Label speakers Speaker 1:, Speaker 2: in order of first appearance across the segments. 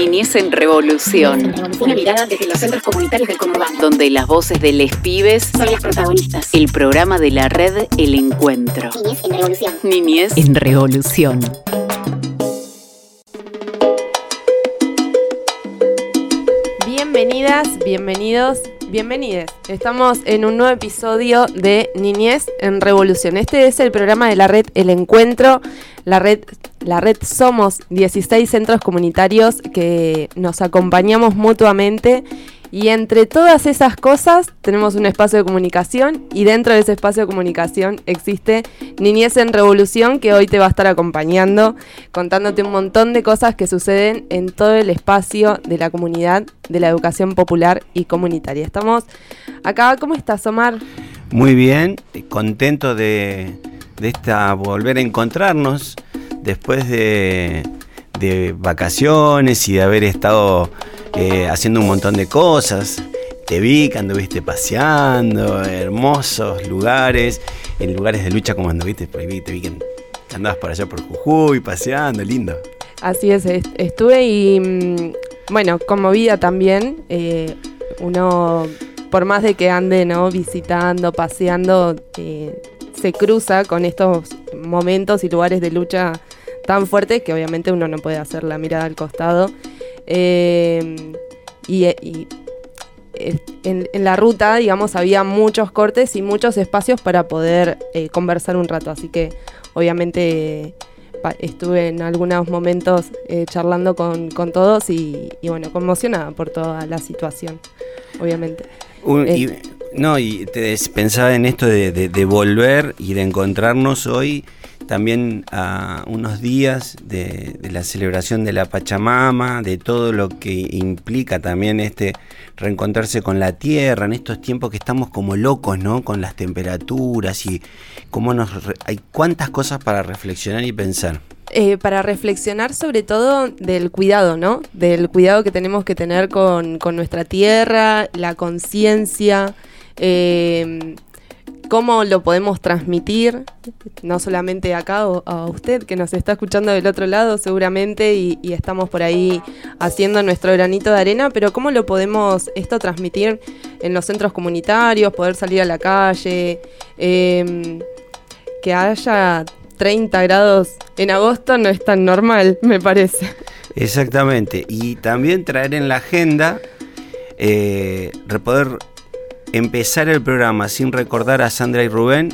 Speaker 1: Niñez en Revolución.
Speaker 2: Una mirada desde los centros comunitarios del conurbano.
Speaker 1: Donde las voces de les pibes
Speaker 2: son las protagonistas.
Speaker 1: El programa de la red El Encuentro.
Speaker 2: Niñez en Revolución.
Speaker 1: Niñez en Revolución.
Speaker 3: Bienvenidas, bienvenidos, bienvenides. Estamos en un nuevo episodio de Niñez en Revolución. Este es el programa de la red El Encuentro. La red, la red somos 16 centros comunitarios que nos acompañamos mutuamente y entre todas esas cosas tenemos un espacio de comunicación y dentro de ese espacio de comunicación existe Niñez en Revolución que hoy te va a estar acompañando, contándote un montón de cosas que suceden en todo el espacio de la comunidad de la educación popular y comunitaria. Estamos acá, ¿cómo estás Omar?
Speaker 4: Muy bien, contento de, esta volver a encontrarnos después de, de vacaciones y de haber estado haciendo un montón de cosas. Te vi que anduviste paseando, hermosos lugares, en lugares de lucha como anduviste por ahí, te vi que andabas por allá por Jujuy, paseando, lindo.
Speaker 3: Así es, estuve y mm, bueno, conmovida también. Eh, uno, por más de que ande ¿no? visitando, paseando, eh, se cruza con estos momentos y lugares de lucha tan fuertes que obviamente uno no puede hacer la mirada al costado. Eh, y, en, la ruta, digamos, había muchos cortes y muchos espacios para poder eh, conversar un rato. Así que, obviamente, estuve en algunos momentos eh, charlando con, todos y, bueno, conmocionada por toda la situación, obviamente.
Speaker 4: no, y te pensaba en esto de, de volver y de encontrarnos hoy también a unos días de, la celebración de la Pachamama, de todo lo que implica también este reencontrarse con la tierra en estos tiempos que estamos como locos, ¿no? Con las temperaturas y cómo nos hay cuántas cosas para reflexionar y pensar.
Speaker 3: Eh, para reflexionar sobre todo del cuidado, ¿no? Del cuidado que tenemos que tener con, nuestra tierra, la conciencia. Eh, cómo lo podemos transmitir, no solamente acá o a usted que nos está escuchando del otro lado seguramente y, estamos por ahí haciendo nuestro granito de arena, pero cómo lo podemos esto transmitir en los centros comunitarios, poder salir a la calle, em, que haya 30 grados en agosto no es tan normal, me parece.
Speaker 4: Exactamente, y también traer en la agenda, eh, poder empezar el programa sin recordar a Sandra y Rubén,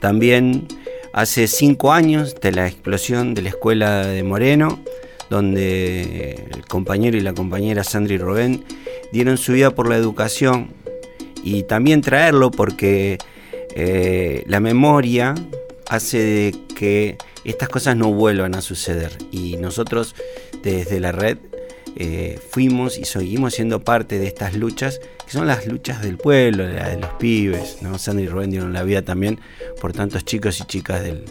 Speaker 4: también hace cinco años de la explosión de la escuela de Moreno, donde el compañero y la compañera Sandra y Rubén dieron su vida por la educación y también traerlo porque eh, la memoria hace de que estas cosas no vuelvan a suceder. Y nosotros desde la red eh, fuimos y seguimos siendo parte de estas luchas, que son las luchas del pueblo, de los pibes. ¿no? Sandy y Rubén dieron la vida también por tantos chicos y chicas del,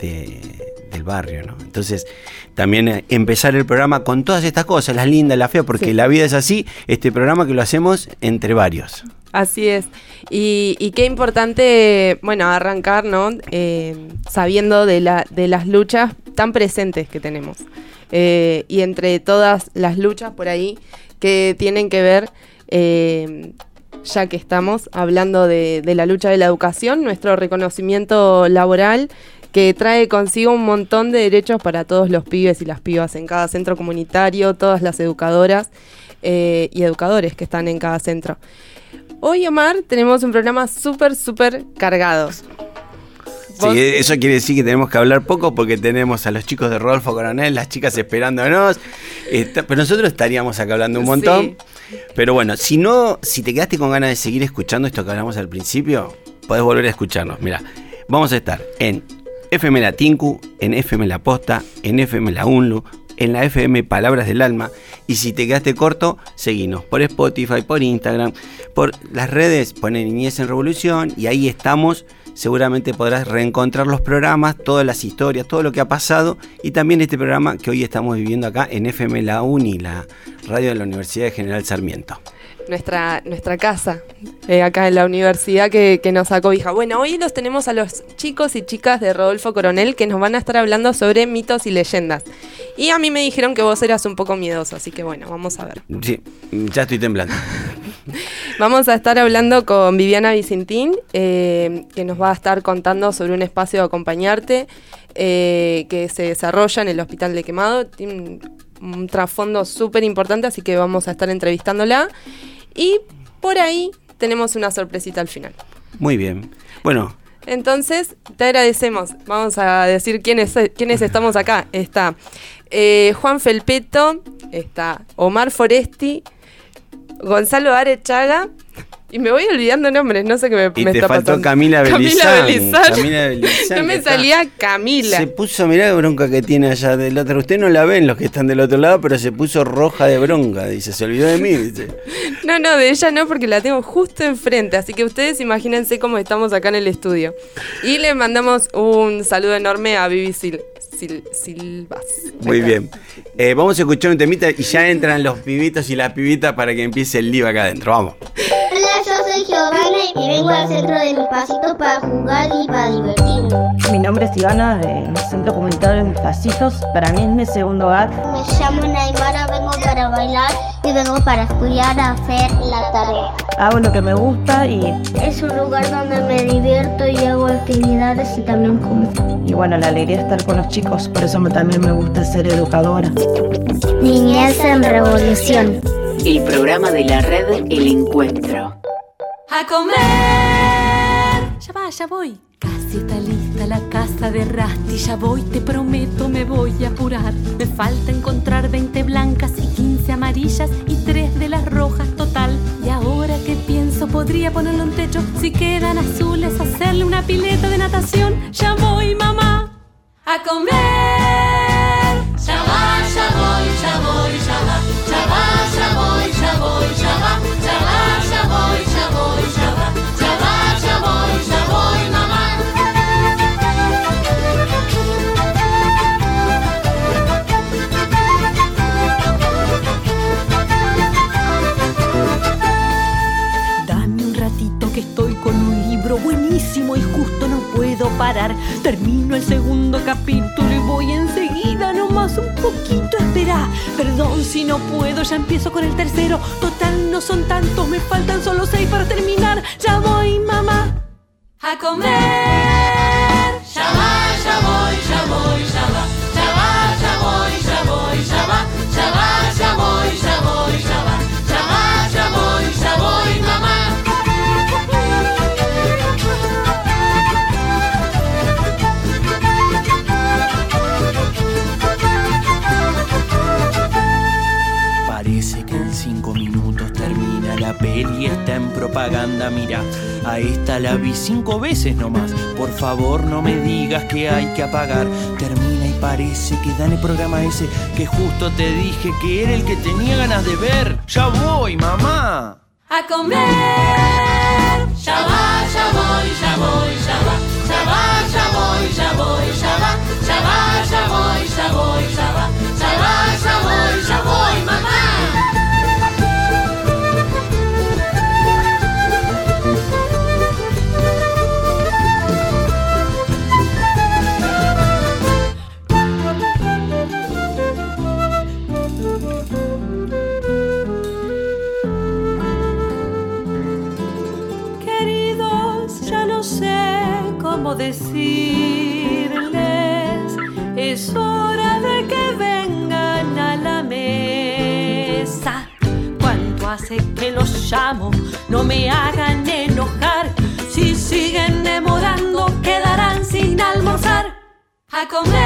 Speaker 4: del barrio. ¿no? Entonces, también eh, empezar el programa con todas estas cosas, las lindas, las feas, porque la vida es así, este programa que lo hacemos entre varios.
Speaker 3: Así es. Y, qué importante, bueno, arrancar, ¿no? Eh, sabiendo de, la, de las luchas tan presentes que tenemos. Eh, y entre todas las luchas por ahí que tienen que ver, eh, ya que estamos hablando de, la lucha de la educación, nuestro reconocimiento laboral que trae consigo un montón de derechos para todos los pibes y las pibas en cada centro comunitario, todas las educadoras eh, y educadores que están en cada centro. Hoy, Omar, tenemos un programa súper, súper cargado.
Speaker 4: Sí, eso quiere decir que tenemos que hablar poco porque tenemos a los chicos de Rodolfo Coronel, las chicas esperándonos. pero nosotros estaríamos acá hablando un montón. Pero bueno, si no, si te quedaste con ganas de seguir escuchando esto que hablamos al principio, podés volver a escucharnos. Mira, vamos a estar en FM La Tinku, en FM La Posta, en FM La Unlu, en la FM Palabras del Alma. Y si te quedaste corto, seguinos por Spotify, por Instagram, por las redes, pone Niñez en Revolución y ahí estamos seguramente podrás reencontrar los programas, todas las historias, todo lo que ha pasado y también este programa que hoy estamos viviendo acá en FM La Uni, la radio de la Universidad de General Sarmiento.
Speaker 3: Nuestra, nuestra casa, eh, acá en la universidad que, que nos acobija. Bueno, hoy los tenemos a los chicos y chicas de Rodolfo Coronel que nos van a estar hablando sobre mitos y leyendas. Y a mí me dijeron que vos eras un poco miedoso, así que bueno, vamos a ver.
Speaker 4: Sí, ya estoy temblando.
Speaker 3: Vamos a estar hablando con Viviana Vicentín, eh, que nos va a estar contando sobre un espacio de acompañarte eh, que se desarrolla en el Hospital de Quemado. Tiene un, un trasfondo súper importante, así que vamos a estar entrevistándola. Y por ahí tenemos una sorpresita al final.
Speaker 4: Muy bien. Bueno,
Speaker 3: Entonces, te agradecemos. Vamos a decir quiénes, quiénes estamos acá. Está eh, Juan Felpeto, está Omar Foresti, Gonzalo Arechaga. Y me voy olvidando nombres, no sé qué me,
Speaker 4: y
Speaker 3: me
Speaker 4: te
Speaker 3: está
Speaker 4: faltó
Speaker 3: pasando.
Speaker 4: Camila Belizán.
Speaker 3: Camila Belizán.
Speaker 4: Camila Belizán,
Speaker 3: no me salía Camila.
Speaker 4: Se puso, mirá la bronca que tiene allá del otro. Usted no la ven los que están del otro lado, pero se puso roja de bronca. Dice, se olvidó de mí. Dice.
Speaker 3: No, no, de ella no, porque la tengo justo enfrente. Así que ustedes imagínense cómo estamos acá en el estudio. Y le mandamos un saludo enorme a Vivi Sil- Sil- Silvas.
Speaker 4: Muy
Speaker 3: Acá.
Speaker 4: bien. Eh, vamos a escuchar un temita y ya entran los pibitos y las pibitas para que empiece el lío acá adentro. Vamos.
Speaker 5: Giovanna y vengo al centro de mis pasitos para jugar y para divertirme.
Speaker 6: Mi nombre es Ivana, del Centro Comunitario de Mis Pasitos. Para mí es mi segundo hogar.
Speaker 5: Me llamo Naimara, vengo para bailar y vengo para estudiar a hacer la tarea.
Speaker 6: Hago lo que me gusta y,
Speaker 5: Es un lugar donde me divierto y hago actividades y también como.
Speaker 6: y bueno, la alegría de estar con los chicos. Por eso también me gusta ser educadora.
Speaker 5: Niñez en revolución.
Speaker 1: El programa de la red El Encuentro.
Speaker 7: A comer. Ya va, ya voy. Casi está lista la casa de Rasti. Ya voy, te prometo, me voy a apurar. Me falta encontrar 20 blancas y 15 amarillas y 3 de las rojas total. Y ahora que pienso, podría ponerle un techo. Si quedan azules, hacerle una pileta de natación. Ya voy, mamá. A comer. Que estoy con un libro buenísimo y justo no puedo parar. Termino el segundo capítulo y voy enseguida, nomás un poquito espera. Perdón si no puedo, ya empiezo con el tercero. Total, no son tantos, me faltan solo seis para terminar. Ya voy, mamá. A comer. Ya va, ya voy, ya voy,
Speaker 8: propaganda, mira. A esta la vi cinco veces nomás. Por favor, no me digas que hay que apagar. Termina y parece que dan el programa ese que justo te dije que era el que tenía ganas de ver. Ya voy, mamá.
Speaker 7: a comer. Ya va, ya voy, ya voy, ya va. Ya va, ya voy, ya voy, ya va. Ya va, ya voy, ya voy, no me hagan enojar. Si siguen demorando, quedarán sin almorzar. A comer.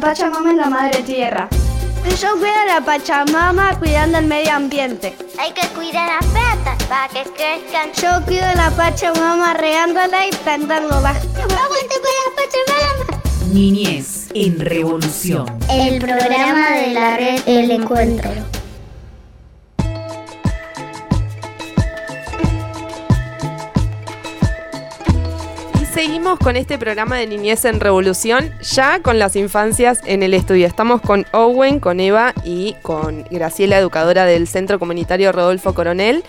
Speaker 9: La Pachamama es la madre tierra. Yo cuido a la Pachamama cuidando el medio ambiente.
Speaker 10: Hay que cuidar las plantas para que crezcan.
Speaker 9: Yo cuido a la Pachamama regándola y plantándola.
Speaker 10: ¡Aguante con la Pachamama!
Speaker 11: Niñez en Revolución.
Speaker 10: El programa de la red El Encuentro.
Speaker 3: Seguimos con este programa de Niñez en Revolución, ya con las infancias en el estudio. Estamos con Owen, con Eva y con Graciela, educadora del Centro Comunitario Rodolfo Coronel,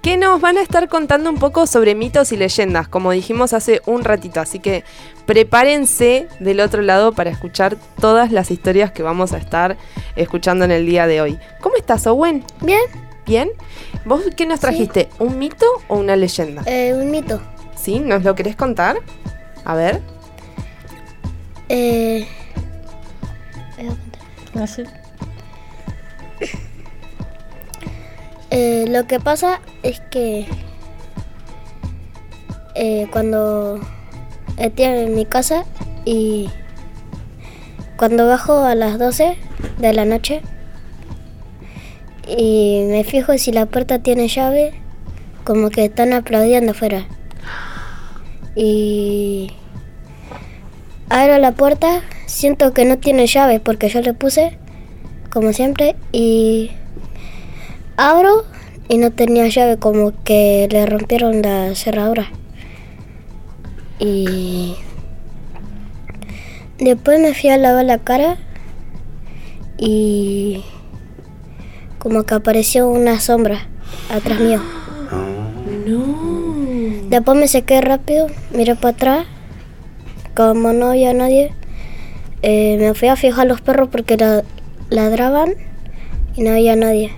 Speaker 3: que nos van a estar contando un poco sobre mitos y leyendas, como dijimos hace un ratito. Así que prepárense del otro lado para escuchar todas las historias que vamos a estar escuchando en el día de hoy. ¿Cómo estás, Owen?
Speaker 10: Bien,
Speaker 3: ¿Bien? ¿Vos qué nos trajiste? ¿Un mito o una leyenda?
Speaker 10: eh, un mito.
Speaker 3: ¿Sí? ¿Nos lo querés contar? A ver.
Speaker 10: Eh,
Speaker 6: No sé.
Speaker 10: eh, lo que pasa es que eh, cuando estoy en mi casa y cuando bajo a las 12 de la noche y me fijo si la puerta tiene llave, como que están aplaudiendo afuera. Y abro la puerta, siento que no tiene llave porque yo le puse, como siempre, y abro y no tenía llave, como que le rompieron la cerradura. Y después me fui a lavar la cara y como que apareció una sombra atrás mío. Después me sequé rápido, miré para atrás, como no había nadie, eh, me fui a fijar los perros porque la- ladraban y no había nadie.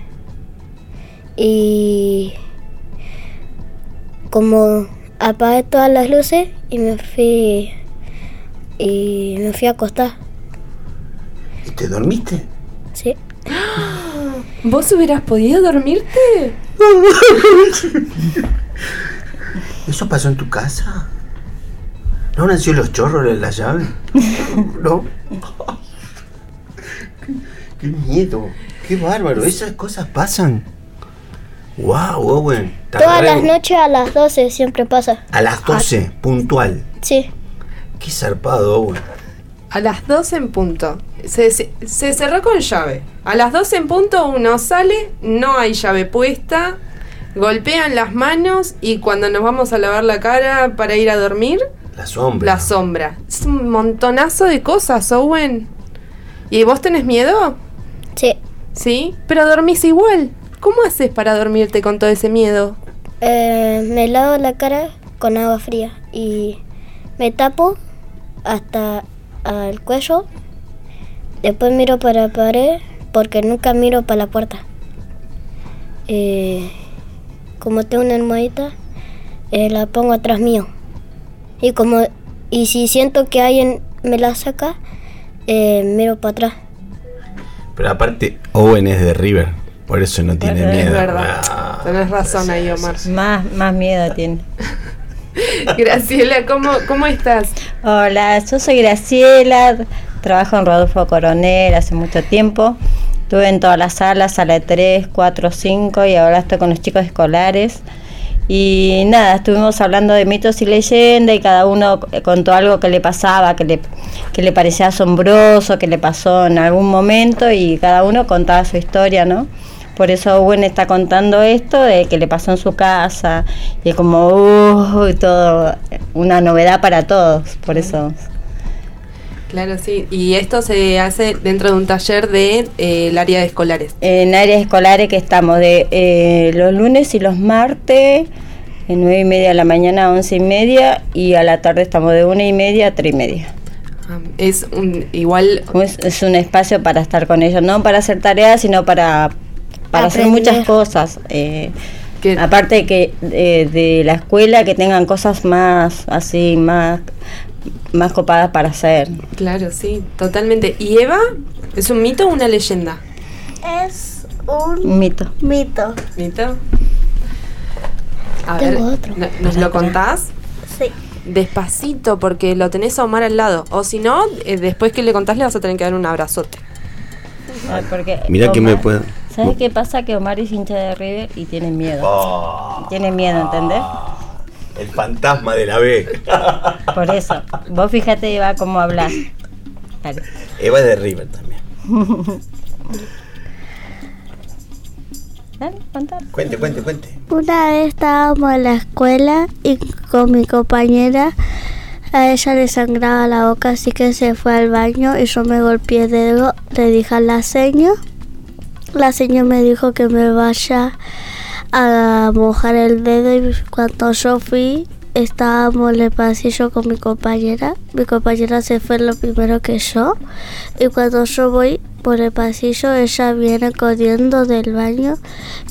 Speaker 10: Y como apagué todas las luces y me fui y me fui a acostar,
Speaker 4: ¿Y te dormiste?
Speaker 10: sí.
Speaker 3: ¿Vos hubieras podido dormirte?
Speaker 4: ¿Eso pasó en tu casa? ¿No han sido los chorros de la llave? ¿No? qué, qué miedo, qué bárbaro, esas cosas pasan. Wow, Owen.
Speaker 10: Todas las noches a las 12 siempre pasa.
Speaker 4: A las 12, puntual.
Speaker 10: Sí.
Speaker 4: Qué zarpado, Owen.
Speaker 3: A las 12 en punto. Se, se- se cerró con llave. A las 12 en punto uno sale, no hay llave puesta, golpean las manos y cuando nos vamos a lavar la cara para ir a dormir,
Speaker 4: La sombra.
Speaker 3: la sombra. Es un montonazo de cosas, Owen. ¿Y vos tenés miedo?
Speaker 10: Sí.
Speaker 3: ¿Sí? Pero dormís igual. ¿Cómo haces para dormirte con todo ese miedo?
Speaker 10: Eh, me lavo la cara con agua fría y me tapo hasta el cuello. Después miro para la pared porque nunca miro para la puerta. Eh, como tengo una almohadita, eh, la pongo atrás mío. Y como y si siento que alguien me la saca, eh, miro para atrás.
Speaker 4: Pero aparte, Owen es de River, por eso no tiene
Speaker 6: Es
Speaker 4: miedo.
Speaker 3: verdad.
Speaker 4: Ah,
Speaker 3: Tenés razón ahí, Omar.
Speaker 6: Más, más miedo tiene.
Speaker 3: Graciela, ¿cómo, ¿cómo estás?
Speaker 6: Hola, yo soy Graciela, trabajo en Rodolfo Coronel hace mucho tiempo. Estuve en todas las salas, sala 3, 4, 5 y ahora estoy con los chicos escolares. Y nada, estuvimos hablando de mitos y leyendas y cada uno contó algo que le pasaba, que le, que le parecía asombroso, que le pasó en algún momento y cada uno contaba su historia, ¿no? Por eso Owen está contando esto de que le pasó en su casa y es como, uh, todo, una novedad para todos, por eso.
Speaker 3: Claro, sí. Y esto se hace dentro de un taller de eh, el área de escolares.
Speaker 6: En áreas escolares que estamos de eh, los lunes y los martes, de 9 y media de la mañana a 11 y media, y a la tarde estamos de 1 y media a 3 y media.
Speaker 3: Ah, Es un, igual,
Speaker 6: Es, es un espacio para estar con ellos, no para hacer tareas, sino para, para hacer muchas cosas. eh, aparte que eh, de la escuela que tengan cosas más así más más copadas para hacer
Speaker 3: claro, sí, totalmente. ¿Y Eva? ¿Es un mito o una leyenda?
Speaker 10: Es un
Speaker 6: mito
Speaker 10: mito.
Speaker 3: ¿Mito? A
Speaker 10: Tengo
Speaker 3: ver,
Speaker 10: otro.
Speaker 3: ¿no- ¿nos lo contás?
Speaker 10: Sí.
Speaker 3: despacito porque lo tenés a Omar al lado. O si no, eh, después que le contás le vas a tener que dar un abrazote.
Speaker 6: Porque
Speaker 4: Mirá que me puedo-
Speaker 6: ¿Sabes qué pasa? Que Omar es hincha de River y tiene miedo.
Speaker 4: Oh.
Speaker 6: Tiene miedo, ¿entendés?
Speaker 4: El fantasma de la B.
Speaker 6: Por eso. Vos fíjate, Eva, cómo hablas.
Speaker 4: Eva es de River también.
Speaker 6: Dale.
Speaker 4: Cuente, cuente, cuente.
Speaker 5: Una vez estábamos en la escuela y con mi compañera a ella le sangraba la boca, así que se fue al baño y yo me golpeé el dedo, le dije a la seño. La seño me dijo que me vaya a mojar el dedo y cuando yo fui estábamos en el pasillo con mi compañera. Mi compañera se fue lo primero que yo y cuando yo voy por el pasillo ella viene corriendo del baño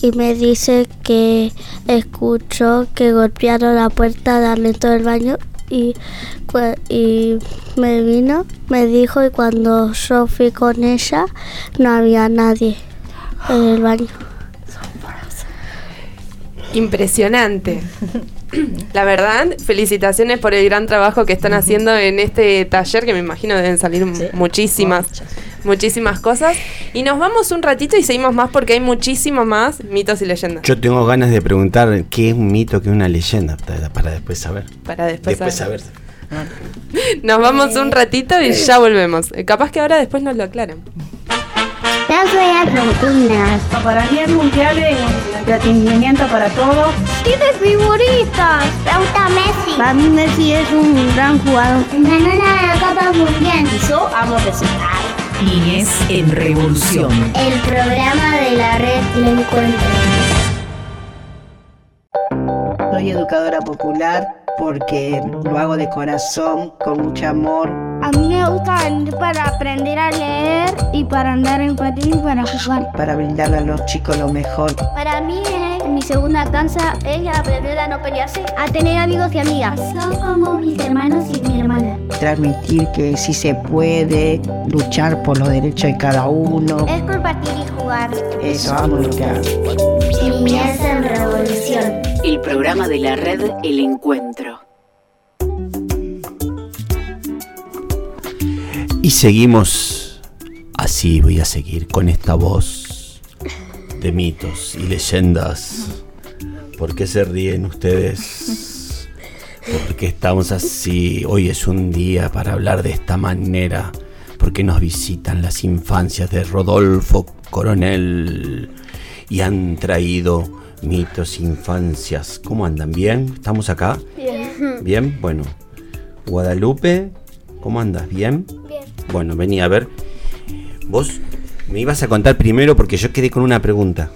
Speaker 5: y me dice que escuchó que golpearon la puerta de adentro del baño y, y me vino, me dijo y cuando yo fui con ella no había nadie en el baño.
Speaker 3: Impresionante. La verdad, felicitaciones por el gran trabajo que están haciendo en este taller, que me imagino deben salir muchísimas, muchísimas cosas. Y nos vamos un ratito y seguimos más porque hay muchísimo más mitos y leyendas.
Speaker 4: Yo tengo ganas de preguntar qué es un mito, qué es una leyenda, para, después saber.
Speaker 3: Para después,
Speaker 4: Después
Speaker 3: saber.
Speaker 4: saber.
Speaker 3: Nos vamos un ratito y ya volvemos. Capaz que ahora después nos lo aclaran.
Speaker 12: Yo soy Argentina.
Speaker 13: Para mí el mundial es un entretenimiento para todos.
Speaker 12: ¿Tienes figuritas? Me gusta Messi.
Speaker 13: Para mí Messi es un gran jugador.
Speaker 12: Ganó la Copa Mundial.
Speaker 13: Yo amo resultar.
Speaker 1: Niñez en Revolución.
Speaker 12: El programa de la red Le Encuentro.
Speaker 13: Soy educadora popular porque lo hago de corazón, con mucho amor.
Speaker 12: A mí me gusta venir para aprender a leer y para andar en patín y para jugar.
Speaker 13: para brindarle a los chicos lo mejor.
Speaker 12: Para mí, eh, mi segunda cansa es aprender a no pelearse, a tener amigos y amigas. Son como mis hermanos y mi hermana.
Speaker 13: Transmitir que sí se puede luchar por los derechos de cada uno.
Speaker 12: Es compartir y jugar.
Speaker 13: Eso amo lo que hago.
Speaker 12: Niñez en Revolución.
Speaker 1: El programa de la red El Encuentro.
Speaker 4: Y seguimos, así voy a seguir con esta voz de mitos y leyendas. ¿Por qué se ríen ustedes? Porque estamos así. Hoy es un día para hablar de esta manera. Porque nos visitan las infancias de Rodolfo Coronel y han traído mitos, infancias. ¿Cómo andan? ¿Bien? ¿Estamos acá?
Speaker 5: Bien.
Speaker 4: Bien, bueno. Guadalupe, ¿cómo andas? ¿Bien?
Speaker 5: Bien.
Speaker 4: Bueno, vení a ver. Vos me ibas a contar primero porque yo quedé con una pregunta.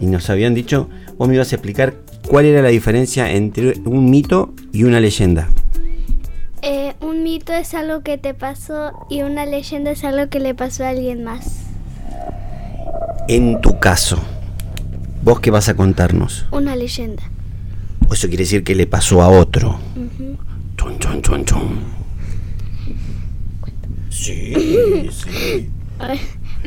Speaker 4: Y nos habían dicho, vos me ibas a explicar cuál era la diferencia entre un mito y una leyenda.
Speaker 5: Eh, un mito es algo que te pasó y una leyenda es algo que le pasó a alguien más.
Speaker 4: En tu caso, ¿vos qué vas a contarnos?
Speaker 5: Una leyenda.
Speaker 4: Eso quiere decir que le pasó a otro. Chun, chun. Sí, sí.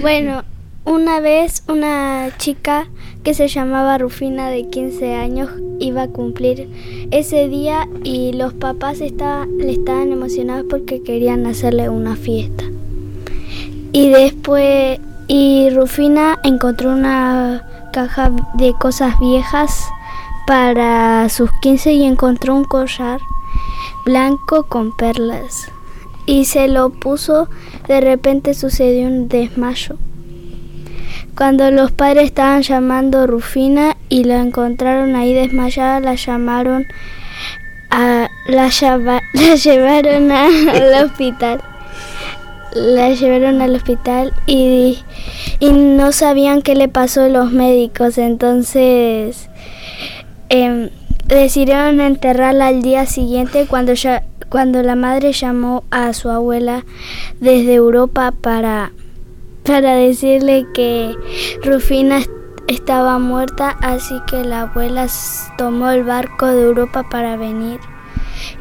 Speaker 5: Bueno, una vez una chica que se llamaba Rufina de 15 años iba a cumplir ese día y los papás estaban, le estaban emocionados porque querían hacerle una fiesta. Y después, y Rufina encontró una caja de cosas viejas para sus 15 y encontró un collar blanco con perlas. Y se lo puso, de repente sucedió un desmayo. Cuando los padres estaban llamando a Rufina y la encontraron ahí desmayada, la llamaron a, la, llava- la llevaron al hospital. La llevaron al hospital y, y no sabían qué le pasó los médicos, entonces em, decidieron enterrarla al día siguiente cuando ya cuando la madre llamó a su abuela desde Europa para para decirle que Rufina est- estaba muerta, así que la abuela tomó el barco de Europa para venir.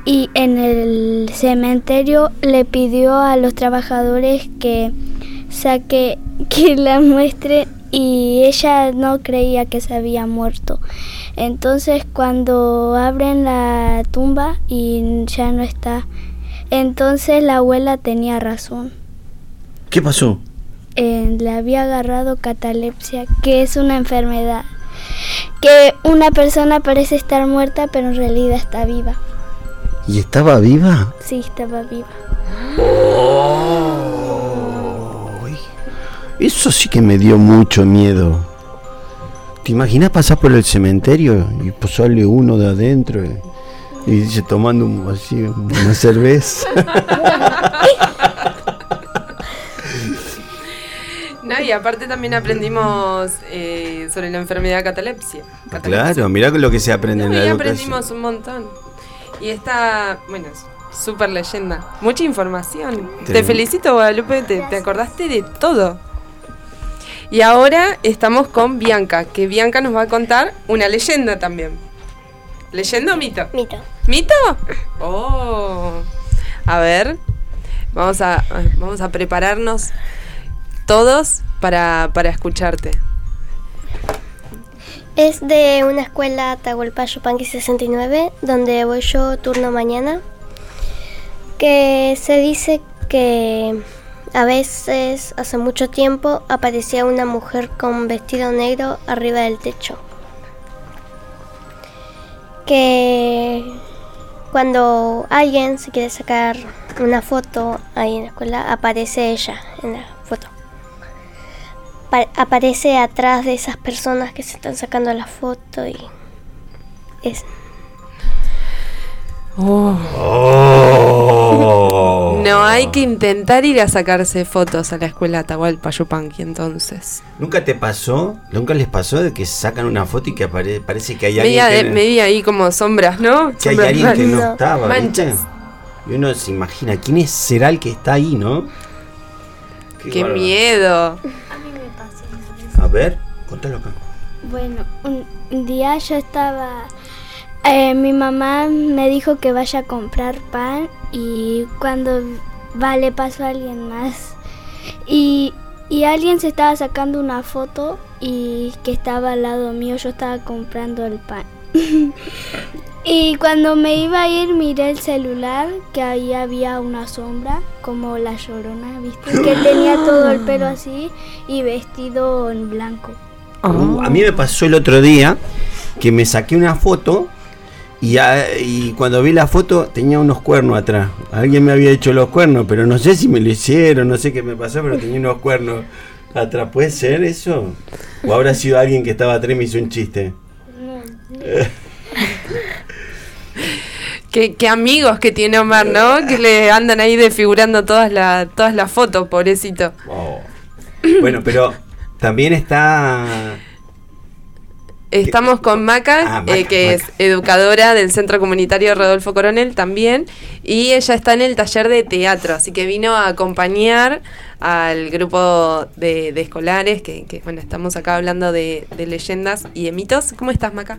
Speaker 5: Y en el cementerio le pidió a los trabajadores que saque que la muestre y ella no creía que se había muerto. Entonces cuando abren la tumba y ya no está, entonces la abuela tenía razón.
Speaker 14: ¿Qué pasó?
Speaker 5: Eh, le había agarrado catalepsia, que es una enfermedad que una persona parece estar muerta, pero en realidad está viva.
Speaker 14: ¿Y estaba viva?
Speaker 5: Sí, estaba viva.
Speaker 14: Eso sí que me dio mucho miedo. ¿Te imaginas pasar por el cementerio y pues sale uno de adentro y, y dice tomando un- así una cerveza?
Speaker 3: No, y aparte también aprendimos eh, sobre la enfermedad de catalepsia. Catalepsia.
Speaker 4: Claro, mirá lo que se aprende en la
Speaker 3: y
Speaker 4: educación.
Speaker 3: aprendimos un montón. Y esta, bueno, súper leyenda. Mucha información. Te felicito, Guadalupe, te, te acordaste de todo. Y ahora estamos con Bianca, que Bianca nos va a contar una leyenda también. ¿Leyenda o mito?
Speaker 10: Mito.
Speaker 3: ¿Mito? Oh. A ver, vamos a, vamos a prepararnos todos para, para escucharte.
Speaker 10: Es de una escuela Atahualpa Yupanqui 69, donde voy yo turno mañana. Que se dice que a veces, hace mucho tiempo, aparecía una mujer con vestido negro arriba del techo. Que cuando alguien se quiere sacar una foto ahí en la escuela, aparece ella en la aparece atrás de esas personas que se están sacando la foto y es
Speaker 4: Oh.
Speaker 3: No hay que intentar ir a sacarse fotos a la escuela Atahualpa Yupanqui entonces.
Speaker 4: ¿Nunca te pasó? ¿Nunca les pasó de que sacan una foto y que apare- parece que hay
Speaker 3: Media, de-
Speaker 4: alguien que,
Speaker 3: media ahí como sombras, ¿no?
Speaker 4: que hay alguien que no estaba? ¿viste?
Speaker 3: Manchas.
Speaker 4: Y uno se imagina, ¿quién es- será el que está ahí, no?
Speaker 3: Qué miedo.
Speaker 5: A mí me pasó.
Speaker 4: A ver, contalo acá.
Speaker 5: Bueno, un un día yo estaba... eh, mi mamá me dijo que vaya a comprar pan y cuando va le pasó a alguien más. Y, y alguien se estaba sacando una foto y que estaba al lado mío, yo estaba comprando el pan. y cuando me iba a ir miré el celular, que ahí había una sombra, como la llorona, ¿viste? Que tenía todo el pelo así y vestido en blanco.
Speaker 4: Uh, a mí me pasó el otro día que me saqué una foto y, a- y cuando vi la foto tenía unos cuernos atrás. Alguien me había hecho los cuernos, pero no sé si me lo hicieron, no sé qué me pasó, pero tenía unos cuernos atrás. ¿Puede ser eso? ¿O habrá sido alguien que estaba atrás y me hizo un chiste?
Speaker 3: Qué, amigos que tiene Omar, ¿no? Que le andan ahí desfigurando todas, la- todas las fotos, pobrecito.
Speaker 4: Oh. Bueno, pero también está...
Speaker 3: Estamos con Maca,
Speaker 4: Ah, Maca,
Speaker 3: eh, que
Speaker 4: Maca.
Speaker 3: es educadora del Centro Comunitario Rodolfo Coronel también, y ella está en el taller de teatro, así que vino a acompañar al grupo de, de escolares, que, que, bueno, estamos acá hablando de, de leyendas y de mitos. ¿Cómo estás, Maca?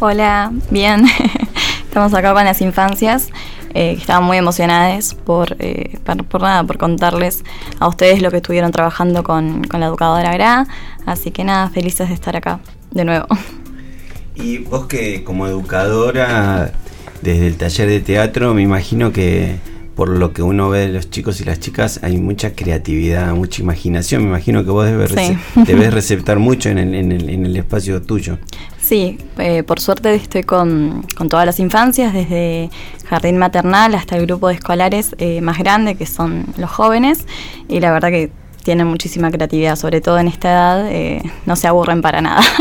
Speaker 15: Hola, bien. Estamos acá con las infancias, eh, que estaban muy emocionadas por, eh, por, por nada, por contarles a ustedes lo que estuvieron trabajando con, con la educadora Gra. Así que nada, felices de estar acá de nuevo.
Speaker 4: Y vos que como educadora desde el taller de teatro, me imagino que por lo que uno ve de los chicos y las chicas hay mucha creatividad, mucha imaginación. Me imagino que vos debes,
Speaker 15: Sí.
Speaker 4: rece- debes receptar mucho en el, en el- en el espacio tuyo.
Speaker 15: Sí, eh, por suerte estoy con, con todas las infancias, desde jardín maternal hasta el grupo de escolares eh, más grande, que son los jóvenes, y la verdad que tienen muchísima creatividad, sobre todo en esta edad, eh, no se aburren para nada.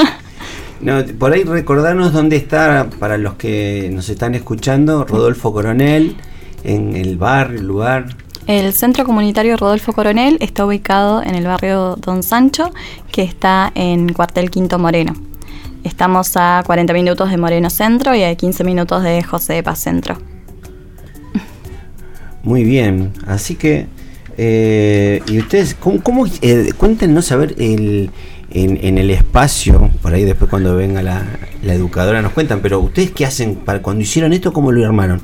Speaker 4: No, por ahí recordarnos dónde está, para los que nos están escuchando, Rodolfo Coronel, en el barrio, el lugar.
Speaker 15: El Centro Comunitario Rodolfo Coronel está ubicado en el barrio Don Sancho, que está en Cuartel Quinto Moreno. Estamos a 40 minutos de Moreno Centro y a 15 minutos de José de Paz Centro.
Speaker 4: Muy bien, así que, eh, y ustedes, ¿cómo, cómo, eh, cuéntenos a ver el, en, en el espacio, por ahí después cuando venga la, la educadora nos cuentan, pero ustedes qué hacen para cuando hicieron esto, cómo lo armaron?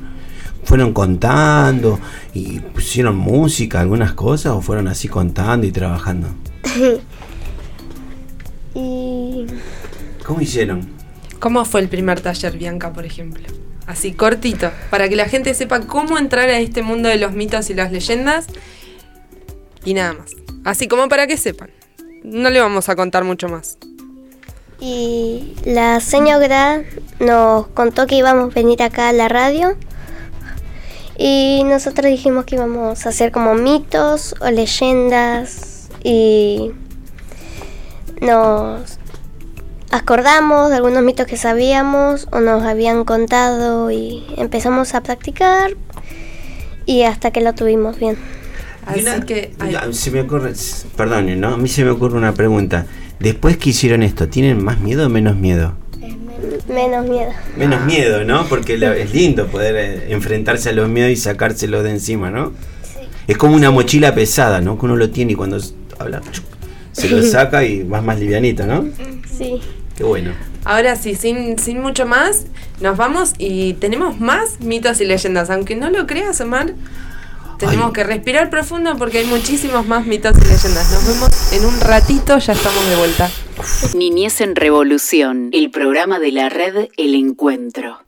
Speaker 4: ¿Fueron contando y pusieron música, algunas cosas, o fueron así contando y trabajando?
Speaker 10: y
Speaker 4: ¿Cómo hicieron?
Speaker 3: ¿Cómo fue el primer taller, Bianca, por ejemplo? Así, cortito, para que la gente sepa cómo entrar a este mundo de los mitos y las leyendas. Y nada más. Así como para que sepan. No le vamos a contar mucho más.
Speaker 5: Y la señora nos contó que íbamos a venir acá a la radio. Y nosotros dijimos que íbamos a hacer como mitos o leyendas. Y nos acordamos de algunos mitos que sabíamos o nos habían contado y empezamos a practicar y hasta que lo tuvimos bien.
Speaker 3: Así que.
Speaker 4: Se me ocurre, perdón, ¿no? A mí se me ocurre una pregunta. Después que hicieron esto, ¿tienen más miedo o menos miedo?
Speaker 5: Menos miedo.
Speaker 4: Menos miedo, ¿no? Porque la- es lindo poder eh, enfrentarse a los miedos y sacárselos de encima, ¿no? Es como una mochila pesada, ¿no? Que uno lo tiene y cuando habla, se lo saca y vas más livianito, ¿no?
Speaker 5: Sí.
Speaker 4: Qué bueno.
Speaker 3: Ahora sí, sin, sin mucho más, nos vamos y tenemos más mitos y leyendas. Aunque no lo creas, Omar, tenemos
Speaker 4: Ay.
Speaker 3: que respirar profundo porque hay muchísimos más mitos y leyendas. Nos vemos en un ratito, ya estamos de vuelta.
Speaker 1: Niñez en Revolución, el programa de la red El Encuentro.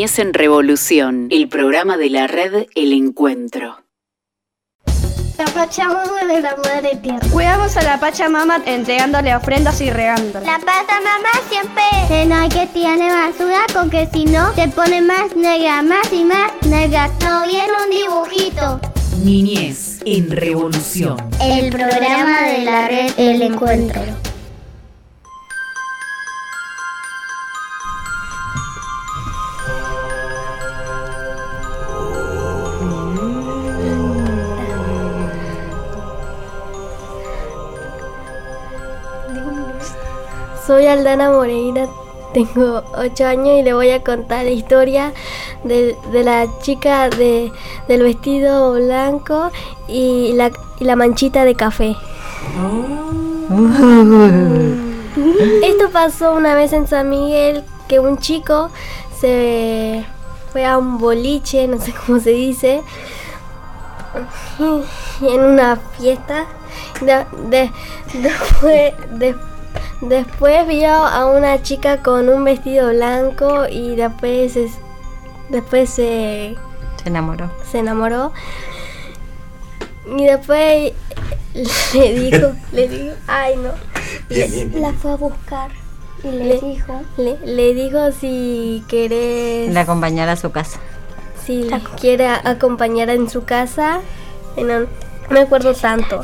Speaker 1: Niñez en Revolución, el programa de la red El Encuentro.
Speaker 7: La
Speaker 16: Pachamama de la Madre Tierra.
Speaker 9: Cuidamos a la Pachamama entregándole ofrendas y regándola.
Speaker 16: La Pachamama siempre se no hay que tiene basura porque si no se pone más negra, más y más negra. No viene un dibujito.
Speaker 1: Niñez en Revolución.
Speaker 16: El programa de la red El Encuentro.
Speaker 10: Soy Aldana Moreira, tengo 8 años y le voy a contar la historia de, de la chica de, del vestido blanco y la, y la manchita de café. Esto pasó una vez en San Miguel que un chico se fue a un boliche, no sé cómo se dice, en una fiesta. De- de- después, de- después vio a una chica con un vestido blanco y después es- después se,
Speaker 6: Se enamoró.
Speaker 10: se enamoró. Y después le dijo, le dijo, ay no.
Speaker 16: Bien, bien, bien. La fue a buscar y le, dijo.
Speaker 10: Le, le dijo si querés,
Speaker 6: La acompañará a su casa.
Speaker 10: si le quiere acompañar en su casa. No me acuerdo tanto.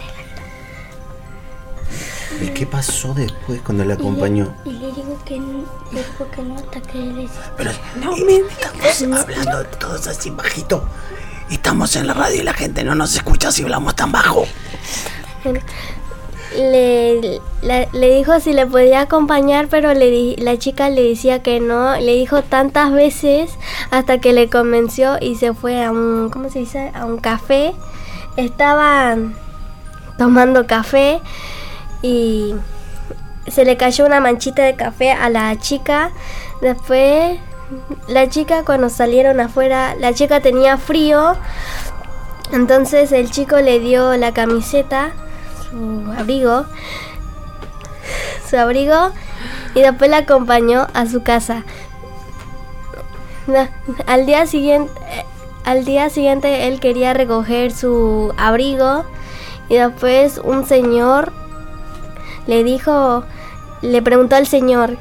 Speaker 17: ¿Y qué pasó después cuando la acompañó?
Speaker 16: Y le digo que no, le dijo que no hasta que le
Speaker 17: Pero
Speaker 16: no
Speaker 17: me estamos hablando todos así bajito. Estamos en la radio y la gente no nos escucha si hablamos tan bajo.
Speaker 10: Le, la- le dijo si le podía acompañar, pero le la chica le decía que no. Le dijo tantas veces hasta que le convenció y se fue a un, ¿cómo se dice? A un café. Estaban tomando café y se le cayó una manchita de café a la chica. Después, la chica cuando salieron afuera, la chica tenía frío. Entonces el chico le dio la camiseta, su abrigo, su abrigo y después la acompañó a su casa. Al día siguiente, al día siguiente él quería recoger su abrigo y después un señor le dijo, le preguntó al señor,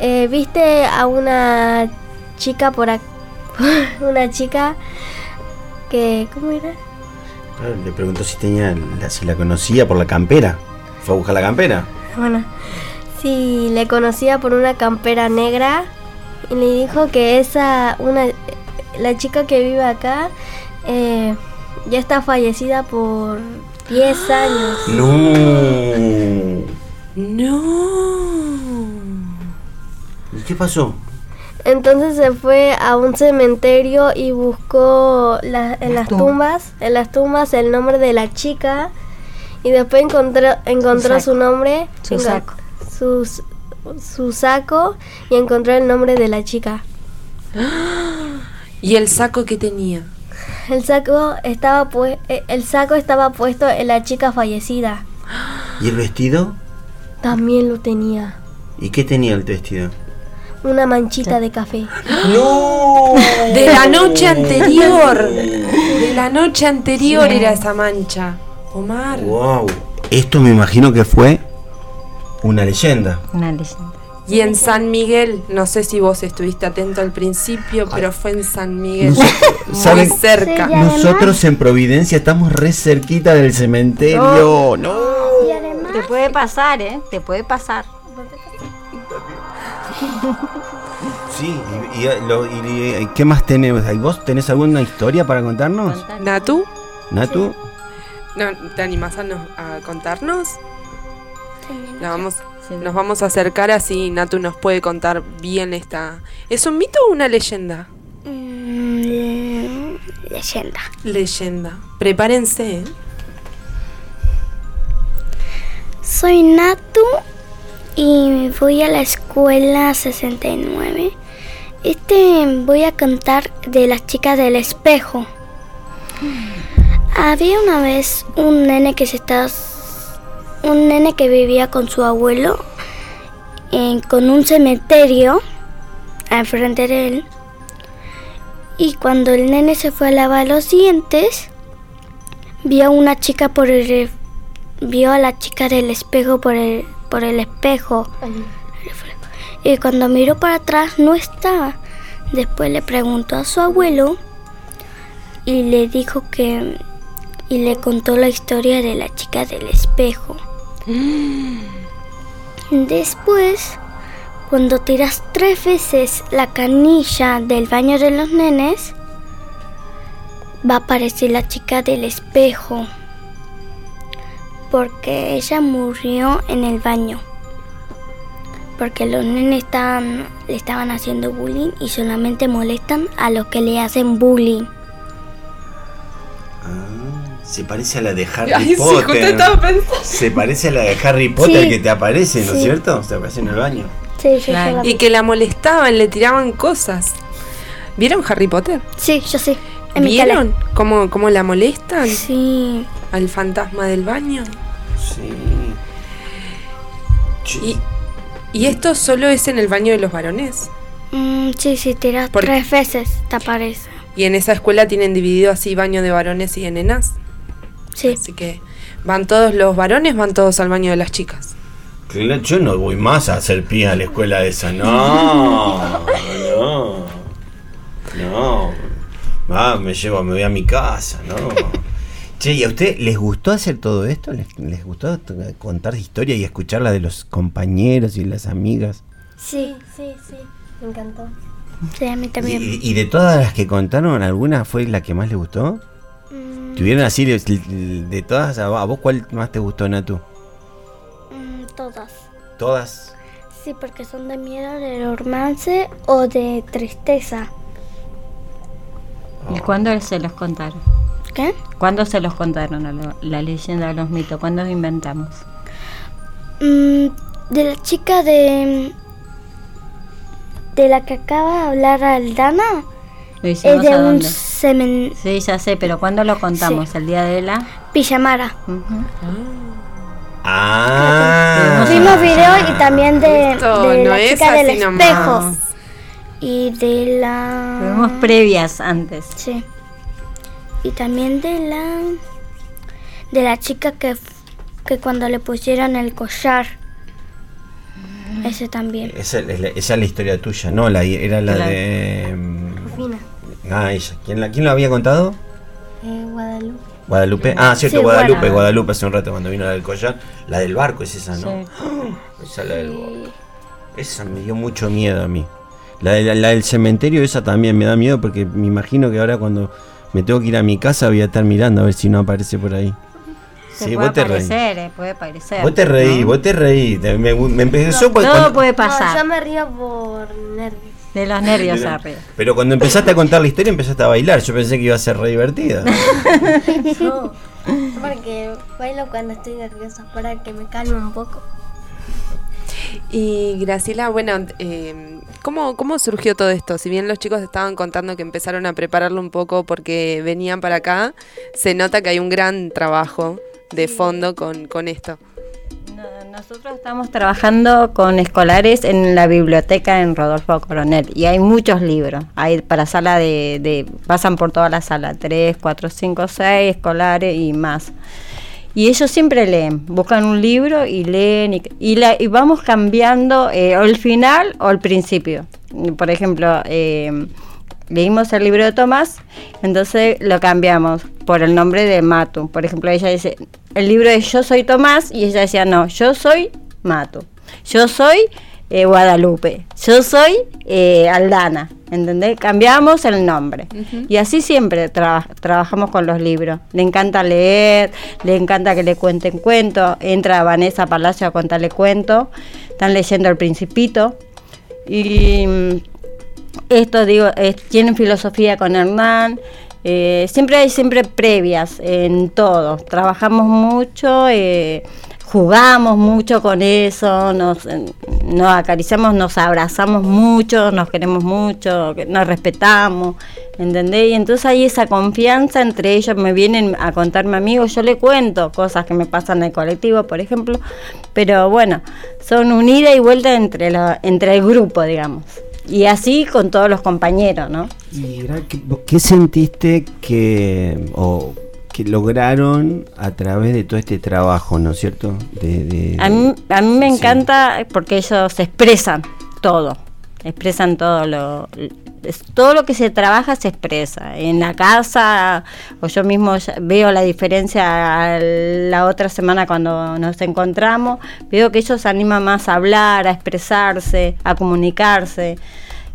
Speaker 10: eh, ¿viste a una chica por aquí? una chica que, ¿cómo era?
Speaker 17: Claro, le preguntó si tenía la, si la conocía por la campera. Fue a buscar la campera.
Speaker 10: Bueno, sí, le conocía por una campera negra y le dijo que esa, una, la chica que vive acá, eh, ya está fallecida por 10 años.
Speaker 17: No.
Speaker 3: No.
Speaker 17: ¿Y qué pasó?
Speaker 10: Entonces se fue a un cementerio y buscó la- en las tumbas, en las tumbas el nombre de la chica y después encontró, encontró su nombre,
Speaker 6: Su saco.
Speaker 10: sus- su saco y encontró el nombre de la chica.
Speaker 3: ¿Y el saco que tenía?
Speaker 10: El saco estaba pue- eh, el saco estaba puesto en la chica fallecida.
Speaker 17: ¿Y el vestido?
Speaker 10: También lo tenía.
Speaker 17: ¿Y qué tenía el vestido?
Speaker 10: Una manchita de café.
Speaker 17: ¡No!
Speaker 3: De la noche anterior. De la noche anterior era esa mancha. Omar.
Speaker 17: ¡Wow! Esto me imagino que fue una leyenda.
Speaker 6: Una leyenda.
Speaker 3: Y en San Miguel, no sé si vos estuviste atento al principio, pero fue en San Miguel. Muy
Speaker 17: ¿Saben?
Speaker 3: cerca.
Speaker 17: Nosotros en Providencia estamos re cerquita del cementerio. No.
Speaker 6: Te puede pasar, ¿eh? Te puede pasar.
Speaker 17: Sí, y, y, lo- y- y- ¿qué más tenemos? ¿Y ¿Vos tenés alguna historia para contarnos?
Speaker 3: ¿Natu?
Speaker 17: ¿Natu?
Speaker 3: No, ¿Te animás a, nos- a contarnos? La vamos, nos vamos a acercar así Natu nos puede contar bien esta... ¿Es un mito o una leyenda?
Speaker 12: Mm, leyenda.
Speaker 3: Leyenda. Prepárense. ¿eh?
Speaker 12: Soy Natu y voy a la escuela 69. Este voy a contar de las chicas del espejo. Había una vez un nene que se estaba un nene que vivía con su abuelo en- con un cementerio enfrente de él. Y cuando el nene se fue a lavar los dientes, vio una chica por el vio a la chica del espejo por el por el espejo y cuando miró para atrás no estaba. Después le preguntó a su abuelo y le dijo que y le contó la historia de la chica del espejo. Después, cuando tiras tres veces la canilla del baño de los nenes, va a aparecer la chica del espejo. Porque ella murió en el baño. Porque los nenes le estaban haciendo bullying y solamente molestan a los que le hacen bullying.
Speaker 4: Se parece a la de Harry
Speaker 3: Ay, sí,
Speaker 4: Potter.
Speaker 3: pensando.
Speaker 4: Se parece a la de Harry Potter
Speaker 12: Sí.
Speaker 4: que te aparece, ¿no es
Speaker 12: Sí.
Speaker 4: cierto? Se aparece en el baño.
Speaker 12: Sí, yo la vi.
Speaker 3: Y que la molestaban, le tiraban cosas. ¿Vieron Harry Potter?
Speaker 12: Sí, yo sí. En mi
Speaker 3: ¿Vieron cómo, cómo la molestan?
Speaker 12: Sí.
Speaker 3: Al fantasma del baño.
Speaker 4: Sí.
Speaker 3: Y, y esto solo es en el baño de los varones.
Speaker 12: Mm, sí, si tiras tres veces te aparece.
Speaker 3: Y en esa escuela tienen dividido así baño de varones y de nenas.
Speaker 12: Sí.
Speaker 3: Así que van todos los varones, van todos al baño de las chicas.
Speaker 4: Claro, Yo no voy más a hacer pie a la escuela esa. No, no. No. Ah, me llevo, me voy a mi casa, no. Che, ¿y a usted les gustó hacer todo esto? ¿Les, les gustó contar historia y escucharla de los compañeros y las amigas?
Speaker 12: Sí, sí, sí. Me encantó. Sí, a mí también.
Speaker 4: ¿Y, y de todas las que contaron, alguna fue la que más les gustó? ¿Tuvieron así de, de todas? ¿A vos cuál más te gustó, Natu?
Speaker 12: mm, todas.
Speaker 4: ¿Todas?
Speaker 12: Sí, porque son de miedo, de romance o de tristeza.
Speaker 6: ¿Y cuándo se los contaron?
Speaker 12: ¿Qué?
Speaker 6: ¿Cuándo se los contaron a lo- la leyenda de los mitos? ¿Cuándo los inventamos?
Speaker 12: Mm, de la chica de. de la que acaba de hablar Aldana.
Speaker 6: ¿Lo
Speaker 12: Es
Speaker 6: hicimos
Speaker 12: de
Speaker 6: a
Speaker 12: un
Speaker 6: Sí, ya sé, pero ¿cuándo lo contamos?
Speaker 12: Sí.
Speaker 6: ¿El día de la...?
Speaker 12: Pijamara.
Speaker 4: Ah.
Speaker 12: Vimos video y también de,
Speaker 3: Esto
Speaker 12: de
Speaker 3: no
Speaker 12: la
Speaker 3: es
Speaker 12: chica del
Speaker 3: nomás.
Speaker 12: espejo. Y de la.
Speaker 6: Tuvimos previas antes.
Speaker 12: Sí. Y también de la. de la chica que, que cuando le pusieron el collar. Ese también.
Speaker 4: Esa es la, esa es la historia tuya, no, la, era la
Speaker 12: La-
Speaker 4: de...
Speaker 12: Rufina.
Speaker 4: Ah, ella. ¿Quién, la, ¿Quién lo había contado?
Speaker 12: Eh, Guadalupe.
Speaker 4: Guadalupe. Ah, cierto,
Speaker 12: Sí,
Speaker 4: Guadalupe.
Speaker 12: Guadalupe.
Speaker 4: Guadalupe hace un rato cuando vino la del collar. La del barco es esa, ¿no?
Speaker 12: Sí.
Speaker 4: Esa es la del Esa me dio mucho miedo a mí. La, de- la, la del cementerio, esa también me da miedo porque me imagino que ahora cuando me tengo que ir a mi casa voy a estar mirando a ver si no aparece por ahí.
Speaker 6: Se
Speaker 4: Sí,
Speaker 6: puede
Speaker 4: vos te
Speaker 6: aparecer, eh, puede aparecer.
Speaker 4: Vos te reí,
Speaker 6: ¿no?
Speaker 4: vos te reí. Me, me empezó porque
Speaker 6: Todo
Speaker 4: cuando-
Speaker 6: puede pasar.
Speaker 12: yo me río por nervios.
Speaker 6: De los nervios
Speaker 4: Pero-
Speaker 6: arriba.
Speaker 4: Pero cuando empezaste a contar la historia empezaste a bailar. Yo pensé que iba a ser re divertida.
Speaker 12: No, porque bailo cuando estoy nerviosa para que me calme un poco.
Speaker 3: Y Graciela, bueno, eh, ¿cómo, ¿cómo surgió todo esto? Si bien los chicos estaban contando que empezaron a prepararlo un poco porque venían para acá, se nota que hay un gran trabajo de fondo con, con esto.
Speaker 6: Nosotros estamos trabajando con escolares en la biblioteca en Rodolfo Coronel y hay muchos libros. Hay para sala de, de- pasan por toda la sala, 3, 4, 5, 6 escolares y más. Y ellos siempre leen, buscan un libro y leen y, y la- y vamos cambiando eh, o el final o el principio. Por ejemplo, eh, leímos el libro de Tomás, entonces lo cambiamos por el nombre de Matu. Por ejemplo, ella dice, el libro es Yo soy Tomás y ella decía, no, yo soy Matu. Yo soy eh, Guadalupe. Yo soy eh, Aldana. ¿Entendés? Cambiamos el nombre. Y así siempre traba- trabajamos con los libros. Le encanta leer, le encanta que le cuenten cuentos. Entra Vanessa Palacio a contarle cuentos. Están leyendo El Principito. Y mm, esto digo, tienen filosofía con Hernán. eh, siempre hay siempre previas en todo. Trabajamos mucho, eh, jugamos mucho con eso, nos, eh, nos acariciamos, nos abrazamos mucho, nos queremos mucho, nos respetamos, ¿entendés? Y entonces hay esa confianza entre ellos, me vienen a contarme amigos, yo le cuento cosas que me pasan en el colectivo, por ejemplo, pero bueno, son unida y vuelta entre el grupo, digamos. Y así con todos los compañeros, ¿no?
Speaker 4: ¿Y ¿qué, qué sentiste que, o que lograron a través de todo este trabajo, ¿no es cierto? De, de-
Speaker 6: A mí, a mí me
Speaker 4: Sí.
Speaker 6: encanta porque ellos expresan todo, expresan todo lo todo lo que se trabaja se expresa. En la casa o yo mismo veo la diferencia la otra semana cuando nos encontramos, veo que ellos se animan más a hablar, a expresarse, a comunicarse,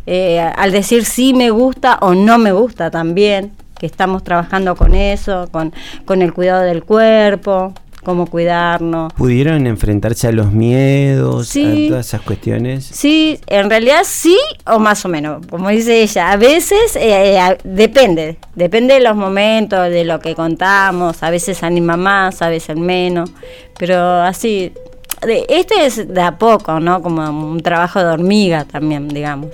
Speaker 6: eh, al decir sí me gusta o no me gusta también, que estamos trabajando con eso, con, con el cuidado del cuerpo, cómo cuidarnos.
Speaker 4: ¿Pudieron enfrentarse a los miedos,
Speaker 6: Sí.
Speaker 4: a todas esas cuestiones?
Speaker 6: Sí, en realidad sí o más o menos, como dice ella, a veces eh, a- depende, depende de los momentos, de lo que contamos, a veces anima más, a veces menos, pero así, de- este es de a poco, ¿no? Como un trabajo de hormiga también, digamos.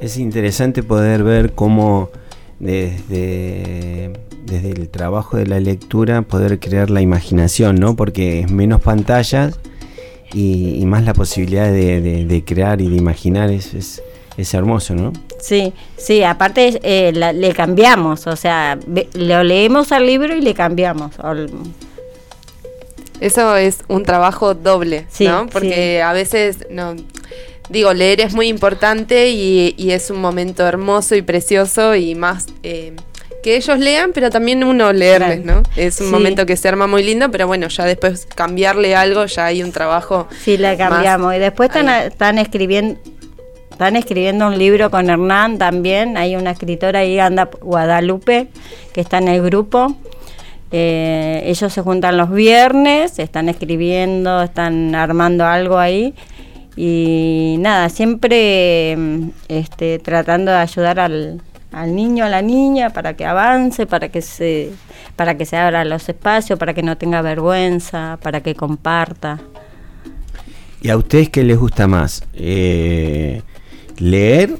Speaker 4: Es interesante poder ver cómo desde, desde el trabajo de la lectura poder crear la imaginación, ¿no? Porque es menos pantallas y, y más la posibilidad de, de- de crear y de imaginar es, es, es hermoso, ¿no?
Speaker 6: Sí, sí, aparte eh, la- le cambiamos, o sea, lo leemos al libro y le cambiamos. al-
Speaker 3: Eso es un trabajo doble,
Speaker 6: Sí,
Speaker 3: ¿no? Porque a veces, no, digo, leer es muy importante y, y es un momento hermoso y precioso y más eh, que ellos lean, pero también uno leerles, ¿no? Es un
Speaker 6: Sí.
Speaker 3: momento que se arma muy lindo, pero bueno, ya después cambiarle algo, ya hay un trabajo.
Speaker 6: Sí, la cambiamos. Y después están, están escribiendo están escribiendo un libro con Hernán también. Hay una escritora ahí, anda Guadalupe, que está en el grupo. Eh, ellos se juntan los viernes, están escribiendo, están armando algo ahí. Y nada, siempre mm, este, tratando de ayudar al, al niño, a la niña, para que avance, para que se para que se abran los espacios, para que no tenga vergüenza, para que comparta.
Speaker 4: ¿Y a ustedes qué les gusta más? Eh, ¿Leer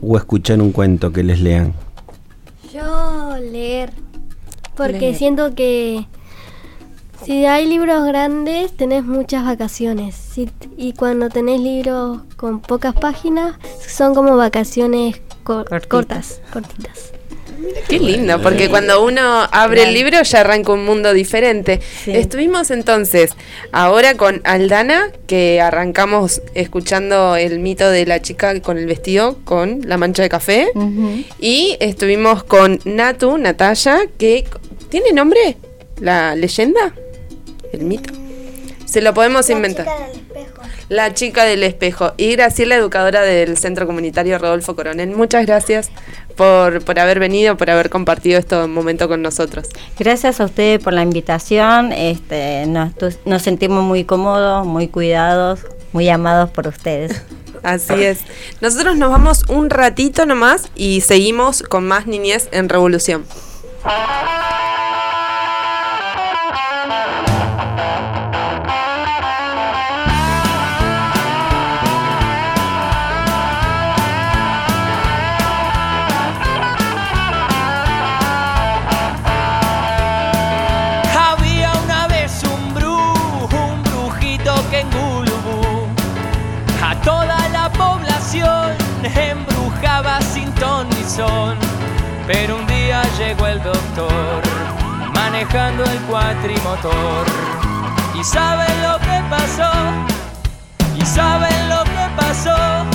Speaker 4: o escuchar un cuento que les lean?
Speaker 10: Yo leer, porque
Speaker 3: Leer.
Speaker 10: siento que si hay libros grandes tenés muchas vacaciones Si- y cuando tenés libros con pocas páginas son como vacaciones cor- cortas, cortitas.
Speaker 3: Qué lindo, porque cuando uno abre el libro ya arranca un mundo diferente. Estuvimos entonces ahora con Aldana, que arrancamos escuchando el mito de la chica con el vestido con la mancha de café. Y estuvimos con Natu, Natalia, que ¿tiene nombre? ¿La leyenda? ¿El mito? Se lo podemos inventar. La chica del espejo. Y Graciela, educadora del Centro Comunitario Rodolfo Coronel. Muchas gracias por, por haber venido, por haber compartido este momento con nosotros.
Speaker 6: Gracias a ustedes por la invitación. Este, nos, nos sentimos muy cómodos, muy cuidados, muy amados por ustedes.
Speaker 3: Así es. Nosotros nos vamos un ratito nomás y seguimos con más niñez en Revolución.
Speaker 8: Pero un día llegó el doctor manejando el cuatrimotor. ¿Y saben lo que pasó? ¿Y saben lo que pasó?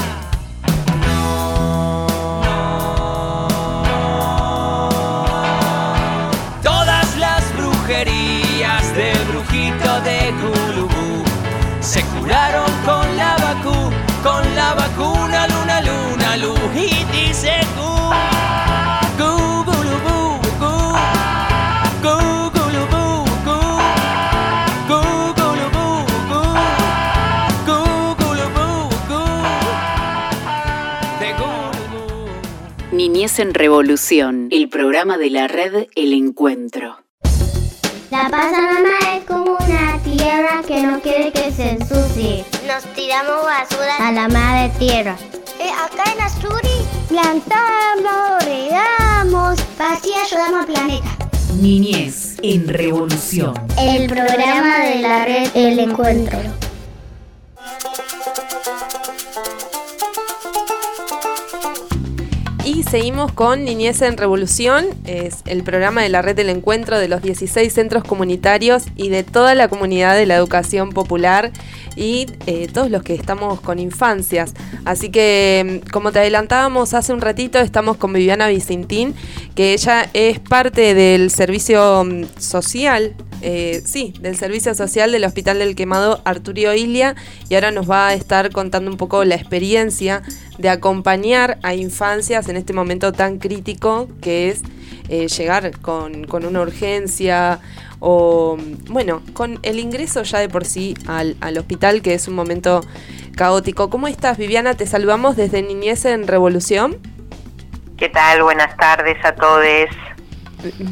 Speaker 1: Niñez en Revolución, el programa de la red El Encuentro.
Speaker 16: La pasa mamá es como una tierra que no quiere que se ensucie. Nos tiramos basura a la madre tierra. Eh, acá en Asturi plantamos, regamos, así ayudamos al planeta.
Speaker 1: Niñez en Revolución.
Speaker 16: El programa de la red El Encuentro.
Speaker 3: Seguimos con Niñez en Revolución, es el programa de la red del encuentro de los 16 centros comunitarios y de toda la comunidad de la educación popular y eh, todos los que estamos con infancias. Así que, mm, como te adelantábamos hace un ratito, estamos con Viviana Vicentín, que ella es parte del servicio mm, social eh, sí, del Servicio Social del Hospital del Quemado Arturio Ilia y ahora nos va a estar contando un poco la experiencia de acompañar a infancias en este momento tan crítico que es eh, llegar con, una urgencia o, bueno, con el ingreso ya de por sí al, al hospital que es un momento caótico. ¿Cómo estás, Viviana? Te saludamos desde Niñez en Revolución.
Speaker 18: ¿Qué tal? Buenas tardes a todos.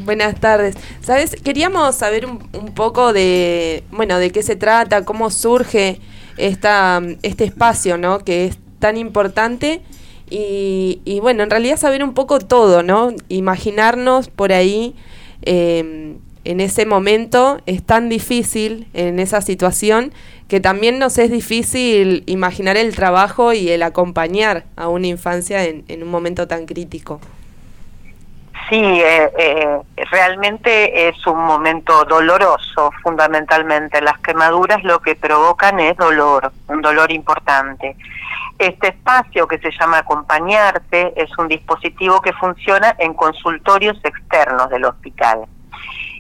Speaker 3: Buenas tardes. Sabes, queríamos saber un, poco de, bueno, de qué se trata, cómo surge esta, este espacio, ¿no? Que es tan importante y, bueno, en realidad saber un poco todo, ¿no? Imaginarnos por ahí em, en ese momento es tan difícil en esa situación que también nos es difícil imaginar el trabajo y el acompañar a una infancia en, en un momento tan crítico.
Speaker 18: Sí, eh, eh, realmente es un momento doloroso, fundamentalmente. Las quemaduras lo que provocan es dolor, un dolor importante. Este espacio que se llama Acompañarte es un dispositivo que funciona en consultorios externos del hospital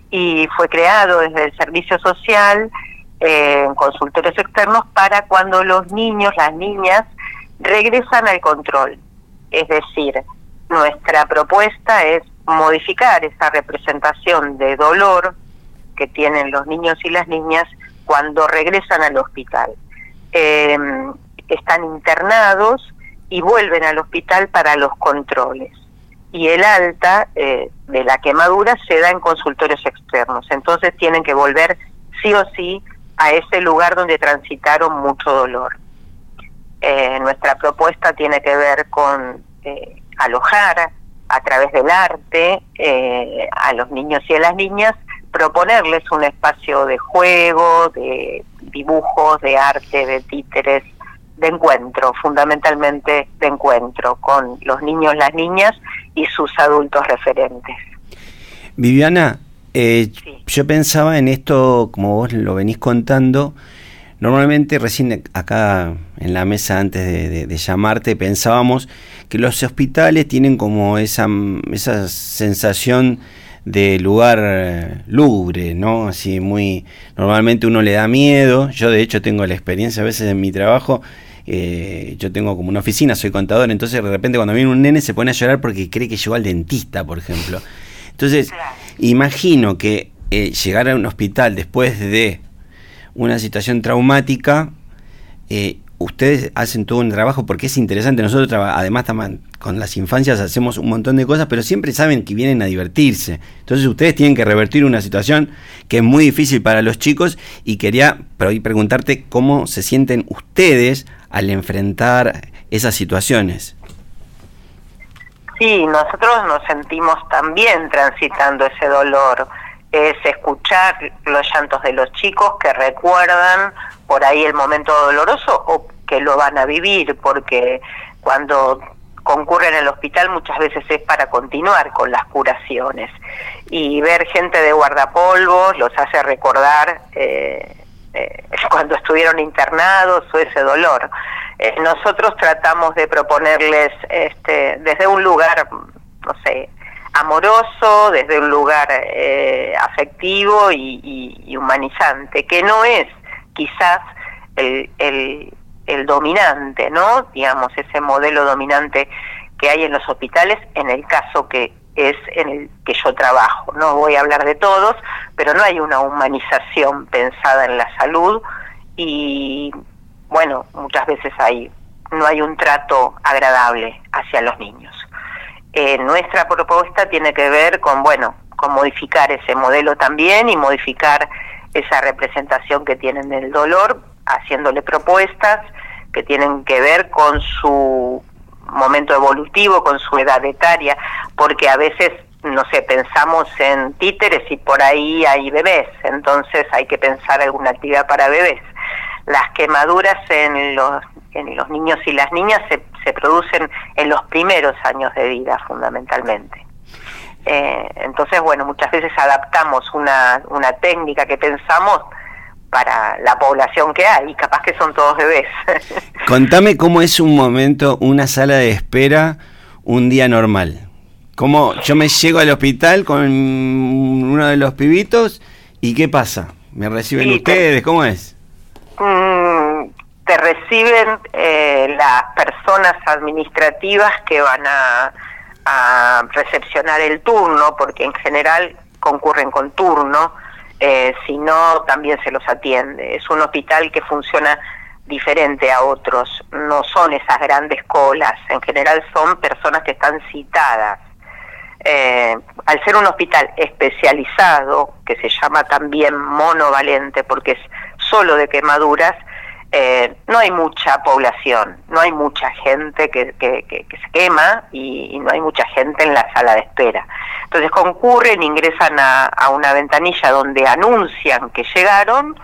Speaker 18: y fue creado desde el servicio social eh, en consultorios externos para cuando los niños, las niñas regresan al control. Es decir, nuestra propuesta es modificar esa representación de dolor que tienen los niños y las niñas cuando regresan al hospital. Em, están internados y vuelven al hospital para los controles. Y el alta eh, de la quemadura se da en consultorios externos. Entonces tienen que volver sí o sí a ese lugar donde transitaron mucho dolor. Eh, nuestra propuesta tiene que ver con eh, alojar a través del arte eh, a los niños y a las niñas, proponerles un espacio de juego, de dibujos, de arte, de títeres, de encuentro, fundamentalmente de encuentro con los niños, las niñas y sus adultos referentes.
Speaker 4: Viviana, eh, yo pensaba en esto, como vos lo venís contando, Normalmente recién acá en la mesa antes de, llamarte pensábamos que los hospitales tienen como esa, esa sensación de lugar eh, lúgubre, ¿no? Así muy... Normalmente uno le da miedo, yo de hecho tengo la experiencia a veces en mi trabajo, eh, yo tengo como una oficina, soy contador, entonces de repente cuando viene un nene se pone a llorar porque cree que llegó al dentista, por ejemplo. Entonces, imagino que eh, llegar a un hospital después de una situación traumática, eh, ustedes hacen todo un trabajo porque es interesante. Nosotros, además, con las infancias hacemos un montón de cosas, pero siempre saben que vienen a divertirse. Entonces, ustedes tienen que revertir una situación que es muy difícil para los chicos y quería preguntarte cómo se sienten ustedes al enfrentar esas situaciones.
Speaker 18: Sí, nosotros nos sentimos también transitando ese dolor es escuchar los llantos de los chicos que recuerdan por ahí el momento doloroso o que lo van a vivir, porque cuando concurren al hospital muchas veces es para continuar con las curaciones. Y ver gente de guardapolvos los hace recordar eh, eh, cuando estuvieron internados o ese dolor. Eh, nosotros tratamos de proponerles este, desde un lugar, no sé, amoroso, desde un lugar eh, afectivo y, humanizante, que no es quizás el, el, dominante, ¿no? Digamos, ese modelo dominante que hay en los hospitales, en el caso que es en el que yo trabajo. No voy a hablar de todos, pero no hay una humanización pensada en la salud y, bueno, muchas veces hay, no hay un trato agradable hacia los niños. Eh, nuestra propuesta tiene que ver con, bueno, con modificar ese modelo también y modificar esa representación que tienen del dolor, haciéndole propuestas que tienen que ver con su momento evolutivo, con su edad etaria, porque a veces, no sé, pensamos en títeres y por ahí hay bebés, entonces hay que pensar alguna actividad para bebés. Las quemaduras en los, en los niños y las niñas se se producen en los primeros años de vida fundamentalmente. Eh, entonces, bueno, muchas veces adaptamos una, una técnica que pensamos para la población que hay, y capaz que son todos bebés.
Speaker 4: Contame cómo es un momento, una sala de espera, un día normal. ¿Cómo yo me llego al hospital con uno de los pibitos y qué pasa? ¿Me reciben
Speaker 18: Sí,
Speaker 4: ustedes? ¿Cómo es?
Speaker 18: Mm, te reciben eh, las personas administrativas que van a, recepcionar el turno, porque en general concurren con turno, eh, si no también se los atiende. Es un hospital que funciona diferente a otros, no son esas grandes colas, en general son personas que están citadas. Eh, al ser un hospital especializado, que se llama también monovalente porque es solo de quemaduras, eh, no hay mucha población, no hay mucha gente que, que- se quema y, y no hay mucha gente en la sala de espera. Entonces concurren, ingresan a, a una ventanilla donde anuncian que llegaron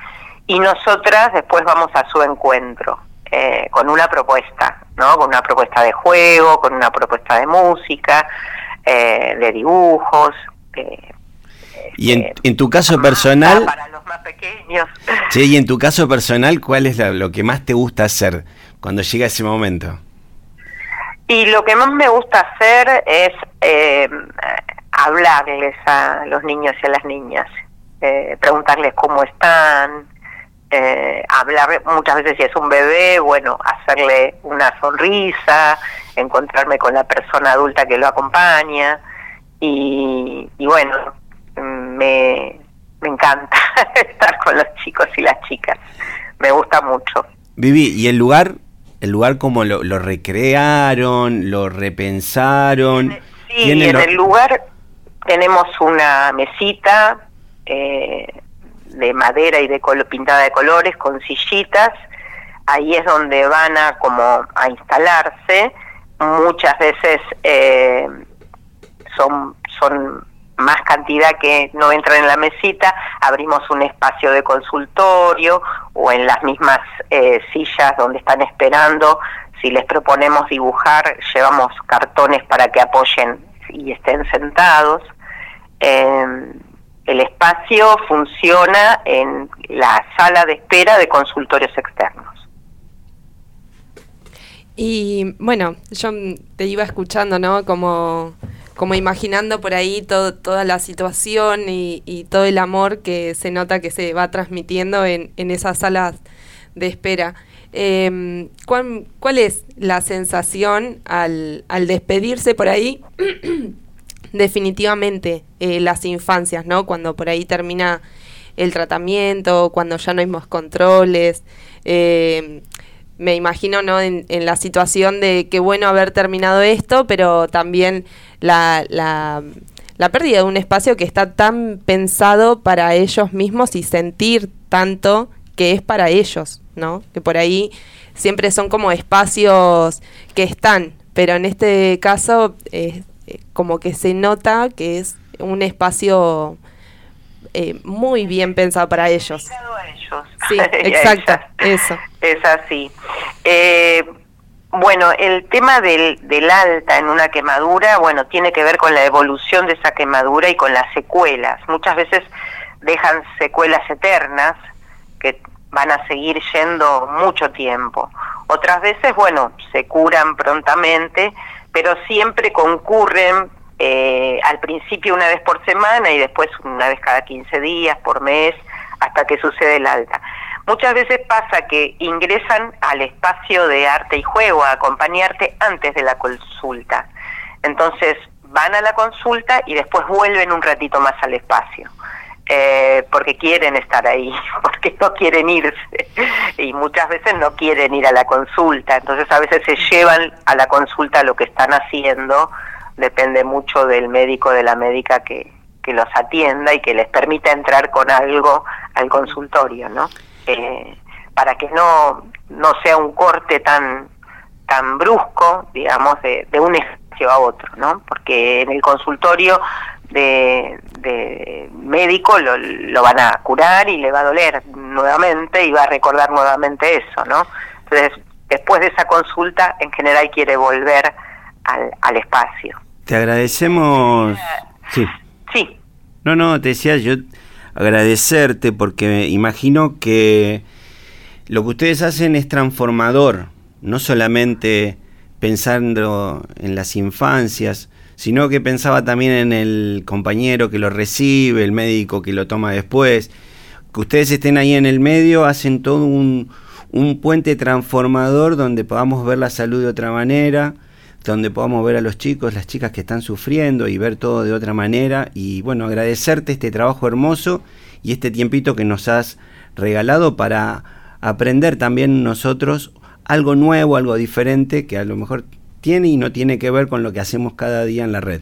Speaker 18: y nosotras después vamos a su encuentro eh, con una propuesta, ¿no? Con una propuesta de juego, con una propuesta de música, eh, de dibujos, eh,
Speaker 4: Y en, en tu caso personal,
Speaker 18: para los más pequeños.
Speaker 4: sí, y en tu caso personal, ¿cuál es la- lo que más te gusta hacer cuando llega ese momento?
Speaker 18: Y lo que más me gusta hacer es eh, hablarles a los niños y a las niñas, eh, preguntarles cómo están, eh, hablar muchas veces si es un bebé, bueno, hacerle una sonrisa, encontrarme con la persona adulta que lo acompaña y, y bueno, me, me encanta estar con los chicos y las chicas, me gusta mucho.
Speaker 4: Vivi, ¿y el lugar? ¿El lugar como lo, lo recrearon, lo repensaron?
Speaker 18: Sí,
Speaker 4: ¿Tienen
Speaker 18: en
Speaker 4: lo-
Speaker 18: el lugar tenemos una mesita eh, de madera y de pintada de colores con sillitas. Ahí es donde van a como a instalarse. Muchas veces eh, son son más cantidad que no entran en la mesita. Abrimos un espacio de consultorio o en las mismas eh, sillas donde están esperando. Si les proponemos dibujar, llevamos cartones para que apoyen y estén sentados. Eh, el espacio funciona en la sala de espera de consultorios externos.
Speaker 3: Y bueno, yo te iba escuchando, ¿no? Como, como imaginando por ahí todo, toda la situación y, y todo el amor que se nota que se va transmitiendo en, esas salas de espera. Em, ¿cuál, ¿Cuál es la sensación al, despedirse por ahí? Definitivamente eh, las infancias, ¿no? Cuando por ahí termina el tratamiento, cuando ya no hay más controles. em, me imagino no en, en la situación de qué bueno haber terminado esto, pero también la, la, la pérdida de un espacio que está tan pensado para ellos mismos y sentir tanto que es para ellos, ¿no? Que por ahí siempre son como espacios que están, pero en este caso eh, como que se nota que es un espacio eh, muy bien pensado para ellos. Sí, exacto, eso.
Speaker 18: Es así. Eh, bueno, el tema del, del alta en una quemadura, bueno, tiene que ver con la evolución de esa quemadura y con las secuelas. Muchas veces dejan secuelas eternas que van a seguir yendo mucho tiempo. Otras veces, bueno, se curan prontamente, pero siempre concurren eh, al principio una vez por semana y después una vez cada 15 días, por mes, hasta que sucede el alta. Muchas veces pasa que ingresan al espacio de arte y juego a acompañarte antes de la consulta. Entonces van a la consulta y después vuelven un ratito más al espacio. Eh, porque quieren estar ahí, porque no quieren irse y muchas veces no quieren ir a la consulta, entonces a veces se llevan a la consulta lo que están haciendo, depende mucho del médico, de la médica que, que los atienda y que les permita entrar con algo al consultorio, ¿no? Eh, para que no, no sea un corte tan, tan brusco, digamos, de, de un espacio a otro, ¿no? Porque en el consultorio de, de médico lo, lo van a curar y le va a doler nuevamente y va a recordar nuevamente eso, ¿no? Entonces después de esa consulta en general quiere volver al, al espacio.
Speaker 4: Te agradecemos. Sí.
Speaker 18: Sí.
Speaker 4: No, no, te decía yo agradecerte porque imagino que lo que ustedes hacen es transformador, no solamente pensando en las infancias, sino que pensaba también en el compañero que lo recibe, el médico que lo toma después. Que ustedes estén ahí en el medio hacen todo un, un puente transformador donde podamos ver la salud de otra manera, donde podamos ver a los chicos, las chicas que están sufriendo y ver todo de otra manera. Y bueno, agradecerte este trabajo hermoso y este tiempito que nos has regalado para aprender también nosotros algo nuevo, algo diferente que a lo mejor tiene y no tiene que ver con lo que hacemos cada día en la red.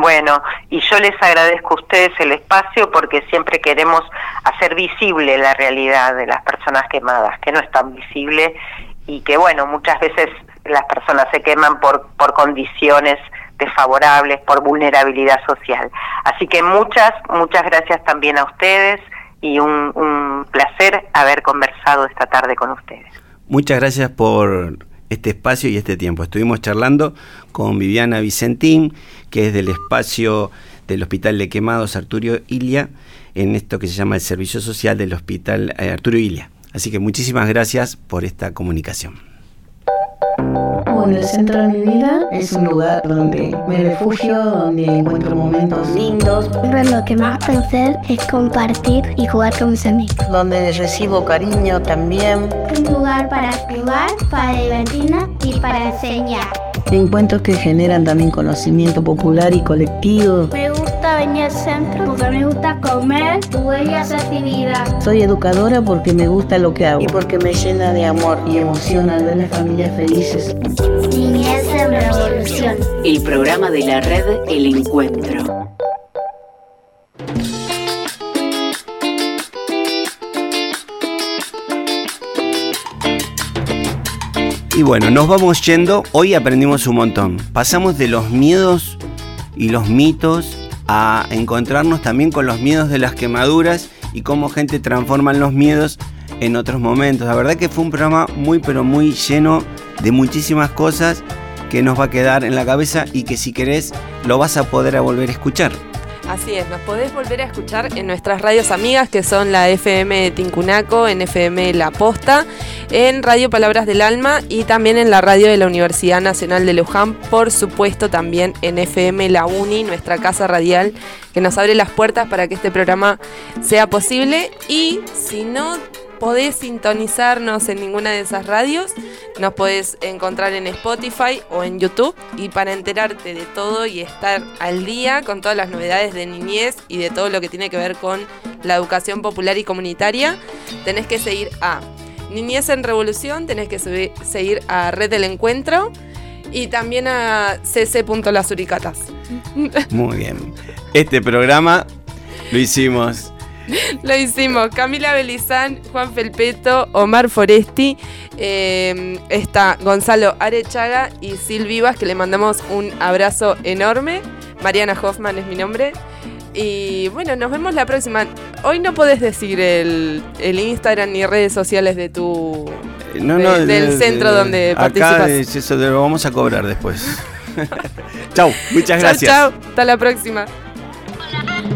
Speaker 18: Bueno, y yo les agradezco a ustedes el espacio porque siempre queremos hacer visible la realidad de las personas quemadas, que no es tan visible y que bueno, muchas veces las personas se queman por, por condiciones desfavorables, por vulnerabilidad social. Así que muchas, muchas gracias también a ustedes y un, un placer haber conversado esta tarde con ustedes.
Speaker 4: Muchas gracias por este espacio y este tiempo. Estuvimos charlando con Viviana Vicentín, que es del espacio del Hospital de Quemados Arturo Ilia, en esto que se llama el Servicio Social del Hospital eh, Arturo Ilia. Así que muchísimas gracias por esta comunicación.
Speaker 13: Bueno, el centro de mi vida es un lugar donde me refugio, donde encuentro momentos lindos.
Speaker 12: Pero lo que más puedo hacer es compartir y jugar con mis amigos.
Speaker 13: Donde recibo cariño también.
Speaker 12: Un lugar para jugar, para divertirnos y para enseñar.
Speaker 13: Encuentros que generan también conocimiento popular y colectivo.
Speaker 12: Me gusta venir al centro porque me gusta comer, hacer actividades.
Speaker 13: Soy educadora porque me gusta lo que hago y porque me llena de amor y emoción al ver las familias felices.
Speaker 2: Niñez en Revolución.
Speaker 1: El programa de la red El Encuentro.
Speaker 4: Y bueno, nos vamos yendo. Hoy aprendimos un montón. Pasamos de los miedos y los mitos a encontrarnos también con los miedos de las quemaduras y cómo gente transforma los miedos en otros momentos. La verdad que fue un programa muy pero muy lleno de muchísimas cosas que nos va a quedar en la cabeza y que si querés lo vas a poder a volver a escuchar.
Speaker 3: Así es, nos podés volver a escuchar en nuestras radios amigas que son la FM Tincunaco, en FM La Posta, en Radio Palabras del Alma y también en la radio de la Universidad Nacional de Luján, por supuesto también en FM La Uni, nuestra casa radial que nos abre las puertas para que este programa sea posible. Y si no podés sintonizarnos en ninguna de esas radios, nos podés encontrar en Spotify o en YouTube. Y para enterarte de todo y estar al día con todas las novedades de niñez y de todo lo que tiene que ver con la educación popular y comunitaria, tenés que seguir a Niñez en Revolución, tenés que seguir a Red del Encuentro y también a cc.lasuricatas.
Speaker 4: Muy bien. Este programa lo hicimos
Speaker 3: Lo hicimos. Camila Belizán, Juan Felpeto, Omar Foresti, eh, está Gonzalo Arechaga y Sil Vivas, que le mandamos un abrazo enorme. Mariana Hoffman es mi nombre. Y bueno, nos vemos la próxima. Hoy no podés decir el, el Instagram ni redes sociales de tu
Speaker 4: No,
Speaker 3: de-
Speaker 4: no,
Speaker 3: del
Speaker 4: de-
Speaker 3: centro
Speaker 4: de-
Speaker 3: donde
Speaker 4: acá
Speaker 3: participas.
Speaker 4: es eso te lo vamos a cobrar después. Chau, muchas
Speaker 3: Chau,
Speaker 4: gracias.
Speaker 3: chau. Hasta la próxima.